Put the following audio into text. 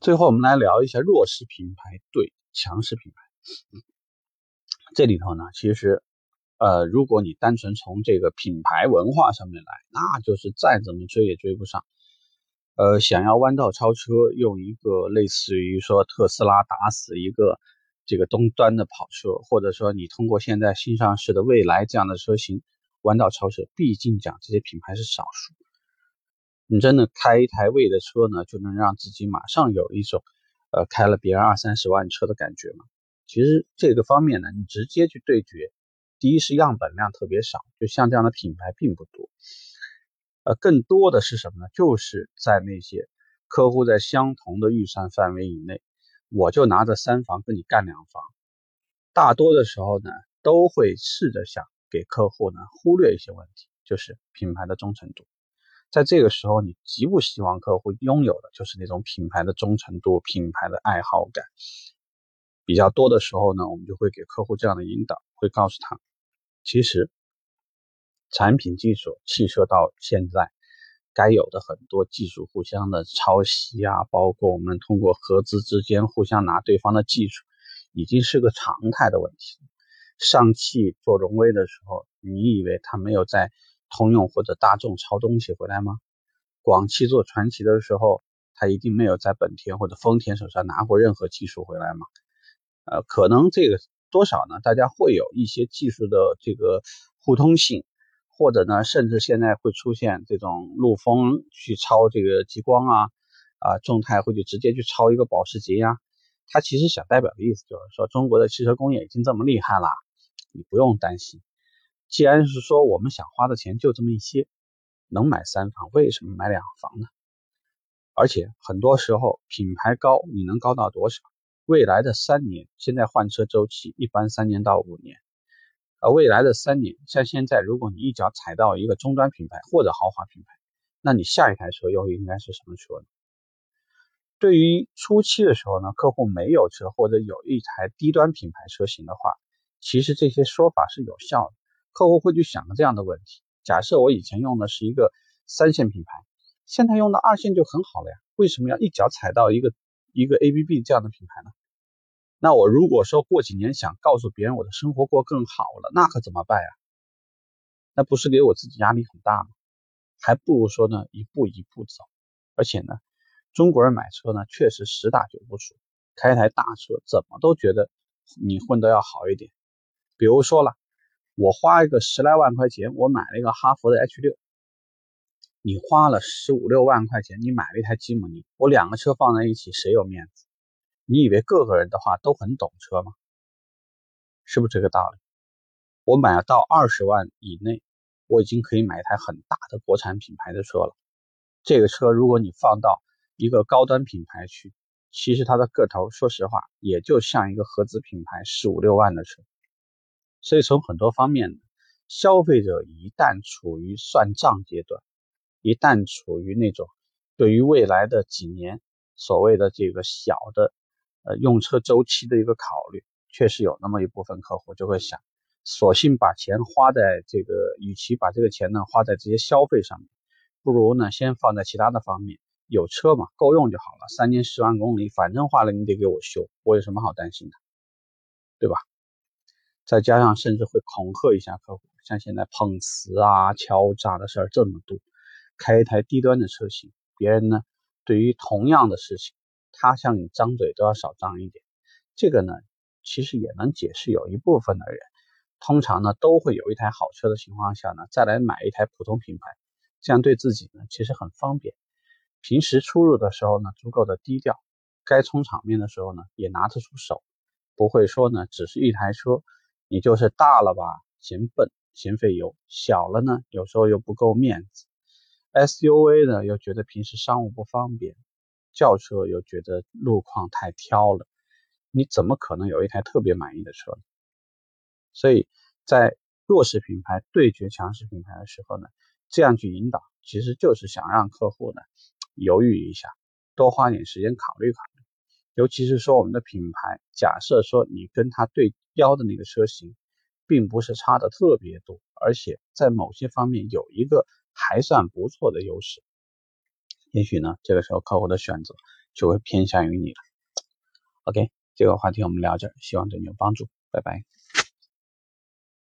最后我们来聊一下弱势品牌对强势品牌。这里头呢，其实，呃，如果你单纯从这个品牌文化上面来，那就是再怎么追也追不上。呃，想要弯道超车，用一个类似于说特斯拉打死一个这个终端的跑车，或者说你通过现在新上市的蔚来这样的车型弯道超车，毕竟讲这些品牌是少数。你真的开一台蔚的车呢，就能让自己马上有一种呃开了别人二三十万车的感觉吗？其实这个方面呢，你直接去对决，第一是样本量特别少，就像这样的品牌并不多。呃，更多的是什么呢？就是在那些客户在相同的预算范围以内，我就拿着三房跟你干两房。大多的时候呢，都会试着想给客户呢忽略一些问题，就是品牌的忠诚度。在这个时候，你极不希望客户拥有的就是那种品牌的忠诚度、品牌的爱好感。比较多的时候呢，我们就会给客户这样的引导，会告诉他，其实。产品技术，汽车到现在该有的很多技术互相的抄袭啊，包括我们通过合资之间互相拿对方的技术，已经是个常态的问题。上汽做荣威的时候，你以为他没有在通用或者大众抄东西回来吗？广汽做传奇的时候，他一定没有在本田或者丰田手上拿过任何技术回来吗？呃，可能这个多少呢？大家会有一些技术的这个互通性。或者呢，甚至现在会出现这种陆风去抄这个极光啊，啊，众泰会去直接去抄一个保时捷呀。他其实想代表的意思就是说，中国的汽车工业已经这么厉害了，你不用担心。既然是说我们想花的钱就这么一些，能买三房，为什么买两房呢？而且很多时候品牌高，你能高到多少？未来的三年，现在换车周期一般三年到五年。而未来的三年，像现在，如果你一脚踩到一个中端品牌或者豪华品牌，那你下一台车又应该是什么车呢？对于初期的时候呢，客户没有车或者有一台低端品牌车型的话，其实这些说法是有效的。客户会去想这样的问题：假设我以前用的是一个三线品牌，现在用的二线就很好了呀，为什么要一脚踩到一个一个 ABB 这样的品牌呢？那我如果说过几年想告诉别人我的生活过更好了，那可怎么办呀？那不是给我自己压力很大吗？还不如说呢，一步一步走。而且呢，中国人买车呢，确实十打九不熟，开台大车怎么都觉得你混得要好一点。比如说了，我花一个十来万块钱，我买了一个哈弗的 H 六，你花了十五六万块钱，你买了一台吉姆尼，我两个车放在一起，谁有面子？你以为各个人的话都很懂车吗？是不是这个道理？我买到二十万以内，我已经可以买一台很大的国产品牌的车了。这个车如果你放到一个高端品牌去，其实它的个头，说实话，也就像一个合资品牌十五六万的车。所以从很多方面，消费者一旦处于算账阶段，一旦处于那种对于未来的几年所谓的这个小的。呃，用车周期的一个考虑，确实有那么一部分客户就会想，索性把钱花在这个，与其把这个钱呢花在这些消费上面，不如呢先放在其他的方面。有车嘛，够用就好了，三年十万公里，反正坏了你得给我修，我有什么好担心的，对吧？再加上甚至会恐吓一下客户，像现在碰瓷啊、敲诈的事儿这么多，开一台低端的车型，别人呢对于同样的事情。他向你张嘴都要少张一点，这个呢，其实也能解释有一部分的人，通常呢都会有一台好车的情况下呢，再来买一台普通品牌，这样对自己呢其实很方便。平时出入的时候呢，足够的低调，该充场面的时候呢，也拿得出手，不会说呢只是一台车，你就是大了吧嫌笨嫌费油，小了呢有时候又不够面子，SUV 呢又觉得平时商务不方便。轿车又觉得路况太挑了，你怎么可能有一台特别满意的车呢？所以在弱势品牌对决强势品牌的时候呢，这样去引导，其实就是想让客户呢犹豫一下，多花点时间考虑考虑。尤其是说我们的品牌，假设说你跟它对标的那个车型，并不是差的特别多，而且在某些方面有一个还算不错的优势。也许呢，这个时候客户的选择就会偏向于你了。OK，这个话题我们聊这儿，希望对你有帮助，拜拜。